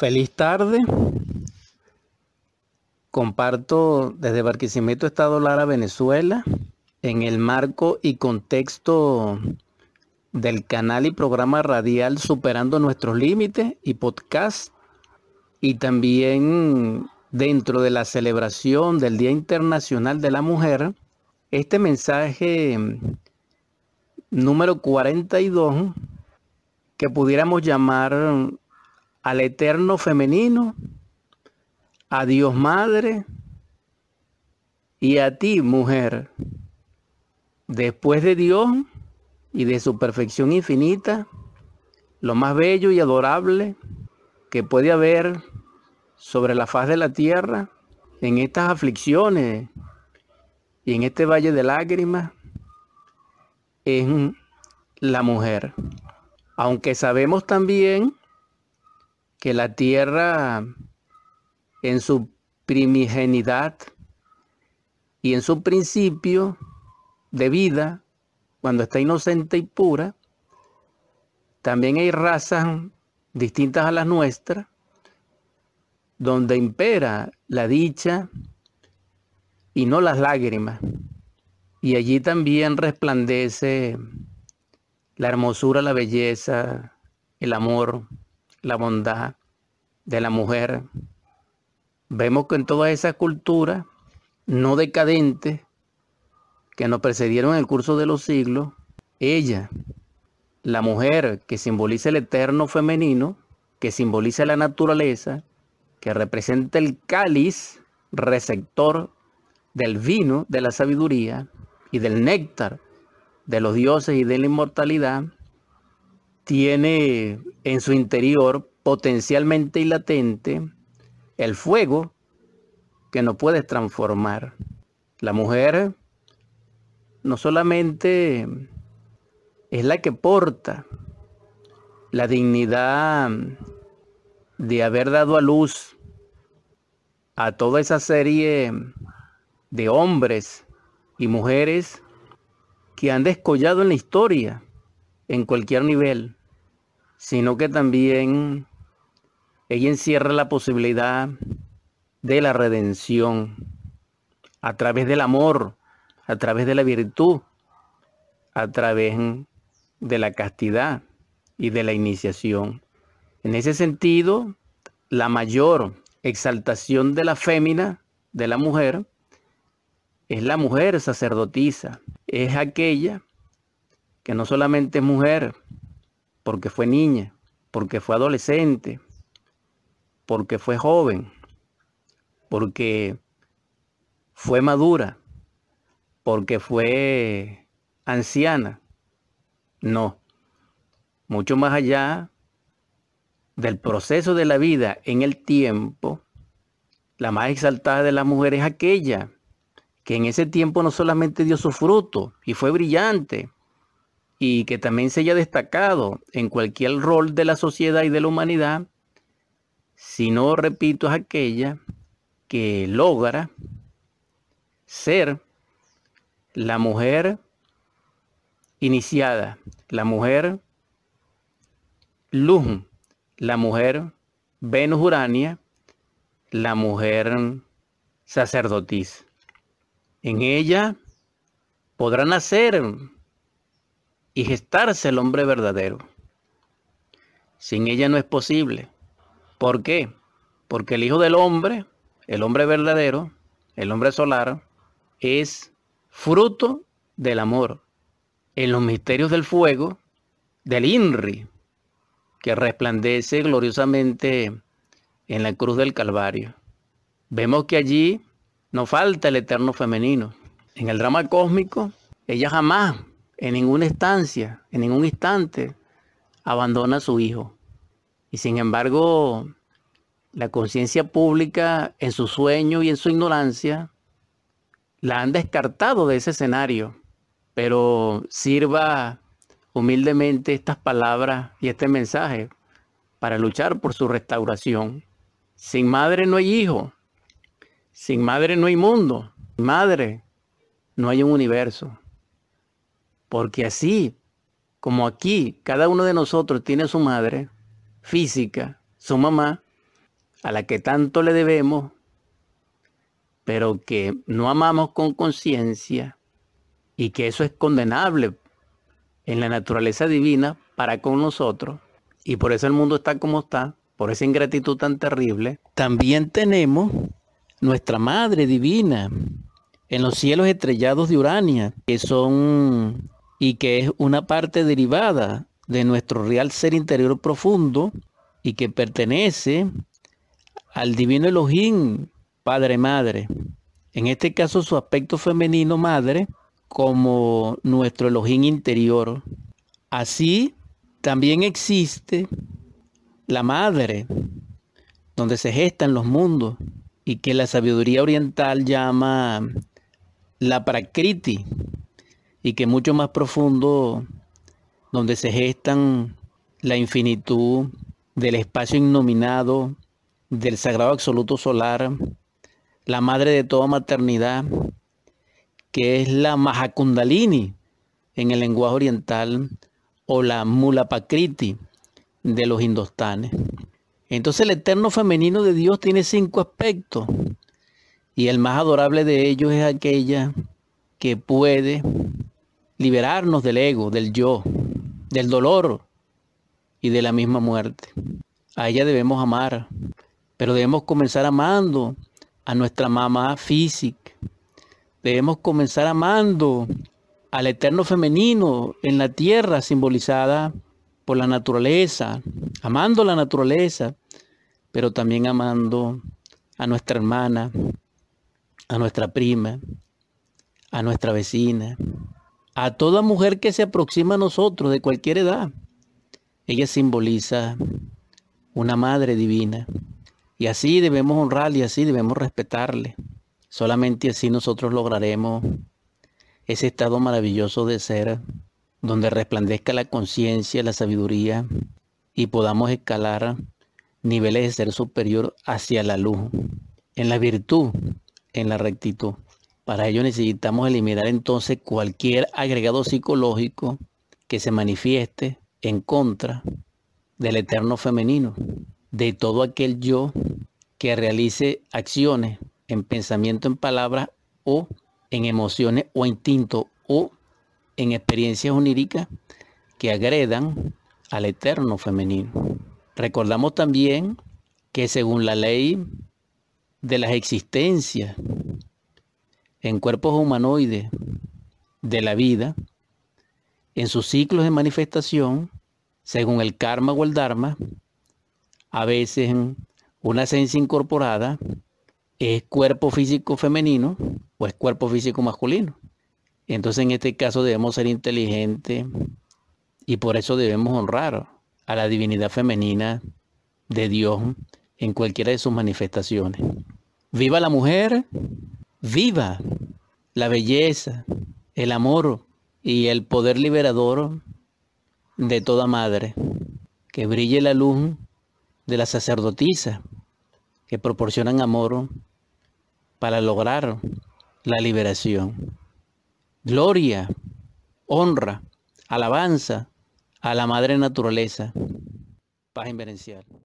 Feliz tarde. Comparto desde Barquisimeto, Estado Lara, Venezuela, en el marco y contexto del canal y programa radial Superando Nuestros Límites y podcast, y también dentro de la celebración del Día Internacional de la Mujer, este mensaje número 42 que pudiéramos llamar al eterno femenino, a Dios Madre y a ti, mujer. Después de Dios y de su perfección infinita, lo más bello y adorable que puede haber sobre la faz de la tierra, en estas aflicciones y en este valle de lágrimas, es la mujer. Aunque sabemos también que la tierra en su primigenidad y en su principio de vida, cuando está inocente y pura, también hay razas distintas a las nuestras, donde impera la dicha y no las lágrimas. Y allí también resplandece la hermosura, la belleza, el amor, la bondad de la mujer. Vemos que en toda esa cultura no decadente que nos precedieron en el curso de los siglos, ella, la mujer que simboliza el eterno femenino, que simboliza la naturaleza, que representa el cáliz receptor del vino de la sabiduría y del néctar de los dioses y de la inmortalidad, tiene en su interior potencialmente y latente el fuego que no puede transformar. La mujer no solamente es la que porta la dignidad de haber dado a luz a toda esa serie de hombres y mujeres que han descollado en la historia en cualquier nivel sino que también ella encierra la posibilidad de la redención a través del amor, a través de la virtud, a través de la castidad y de la iniciación. En ese sentido, la mayor exaltación de la fémina, de la mujer, es la mujer sacerdotisa, es aquella que no solamente es mujer, porque fue niña, porque fue adolescente, porque fue joven, porque fue madura, porque fue anciana. No, mucho más allá del proceso de la vida en el tiempo, la más exaltada de las mujeres es aquella que en ese tiempo no solamente dio su fruto y fue brillante, y que también se haya destacado en cualquier rol de la sociedad y de la humanidad, sino, repito, es aquella que logra ser la mujer iniciada, la mujer luz, la mujer Venus Urania, la mujer sacerdotisa. En ella podrá nacer y gestarse el hombre verdadero. Sin ella no es posible. ¿Por qué? Porque el Hijo del Hombre, el hombre verdadero, el hombre solar, es fruto del amor. En los misterios del fuego, del INRI, que resplandece gloriosamente en la cruz del Calvario. Vemos que allí no falta el eterno femenino. En el drama cósmico, ella jamás en ninguna instancia, en ningún instante, abandona a su hijo. Y sin embargo, la conciencia pública, en su sueño y en su ignorancia, la han descartado de ese escenario. Pero sirva humildemente estas palabras y este mensaje para luchar por su restauración. Sin madre no hay hijo. Sin madre no hay mundo. Sin madre no hay un universo. Porque así como aquí cada uno de nosotros tiene su madre física, su mamá, a la que tanto le debemos, pero que no amamos con conciencia y que eso es condenable en la naturaleza divina para con nosotros, y por eso el mundo está como está, por esa ingratitud tan terrible, también tenemos nuestra Madre Divina en los cielos estrellados de Urania, que son y que es una parte derivada de nuestro real ser interior profundo y que pertenece al divino Elohim, Padre Madre. En este caso su aspecto femenino madre como nuestro Elohim interior. Así también existe la madre, donde se gestan los mundos y que la sabiduría oriental llama la prakriti y que mucho más profundo, donde se gestan la infinitud del espacio innominado, del sagrado absoluto solar, la madre de toda maternidad, que es la Mahakundalini en el lenguaje oriental, o la Mulapakriti de los indostanes. Entonces el eterno femenino de Dios tiene cinco aspectos y el más adorable de ellos es aquella que puede liberarnos del ego, del yo, del dolor y de la misma muerte. A ella debemos amar, pero debemos comenzar amando a nuestra mamá física. Debemos comenzar amando al eterno femenino en la tierra simbolizada por la naturaleza, amando la naturaleza, pero también amando a nuestra hermana, a nuestra prima, a nuestra vecina, a toda mujer que se aproxima a nosotros de cualquier edad. Ella simboliza una madre divina. Y así debemos honrarle y así debemos respetarle. Solamente así nosotros lograremos ese estado maravilloso de ser, donde resplandezca la conciencia, la sabiduría y podamos escalar niveles de ser superior hacia la luz, en la virtud, en la rectitud. Para ello necesitamos eliminar entonces cualquier agregado psicológico que se manifieste en contra del eterno femenino, de todo aquel yo que realice acciones en pensamiento, en palabras o en emociones o instinto o en experiencias oníricas que agredan al eterno femenino. Recordamos también que según la ley de las existencias en cuerpos humanoides de la vida, en sus ciclos de manifestación, según el karma o el dharma, a veces una esencia incorporada es cuerpo físico femenino o es cuerpo físico masculino. Entonces en este caso debemos ser inteligentes y por eso debemos honrar a la divinidad femenina de Dios en cualquiera de sus manifestaciones. Viva la mujer, viva la belleza, el amor y el poder liberador de toda madre. Que brille la luz de la sacerdotisa que proporcionan amor para lograr la liberación. Gloria, honra, alabanza a la madre naturaleza. Paz inverencial.